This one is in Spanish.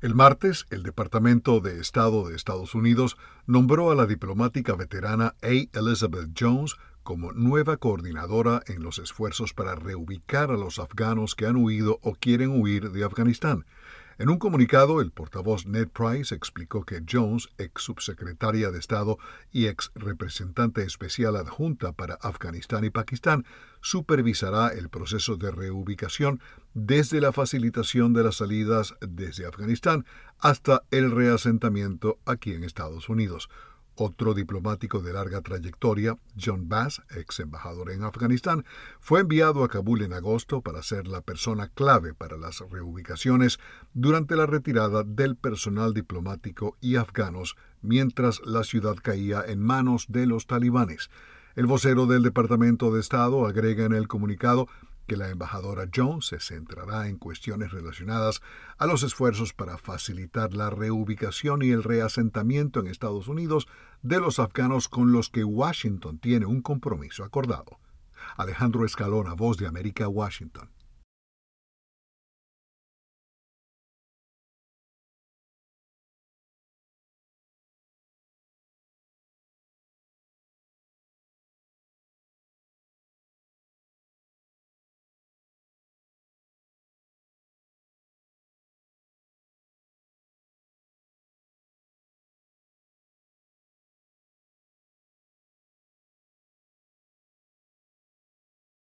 El martes, el Departamento de Estado de Estados Unidos nombró a la diplomática veterana A. Elizabeth Jones como nueva coordinadora en los esfuerzos para reubicar a los afganos que han huido o quieren huir de Afganistán. En un comunicado, el portavoz Ned Price explicó que Jones, ex subsecretaria de Estado y ex representante especial adjunta para Afganistán y Pakistán, supervisará el proceso de reubicación desde la facilitación de las salidas desde Afganistán hasta el reasentamiento aquí en Estados Unidos. Otro diplomático de larga trayectoria, John Bass, ex embajador en Afganistán, fue enviado a Kabul en agosto para ser la persona clave para las reubicaciones durante la retirada del personal diplomático y afganos mientras la ciudad caía en manos de los talibanes. El vocero del Departamento de Estado agrega en el comunicado que la embajadora Jones se centrará en cuestiones relacionadas a los esfuerzos para facilitar la reubicación y el reasentamiento en Estados Unidos de los afganos con los que Washington tiene un compromiso acordado. Alejandro Escalona, Voz de América, Washington.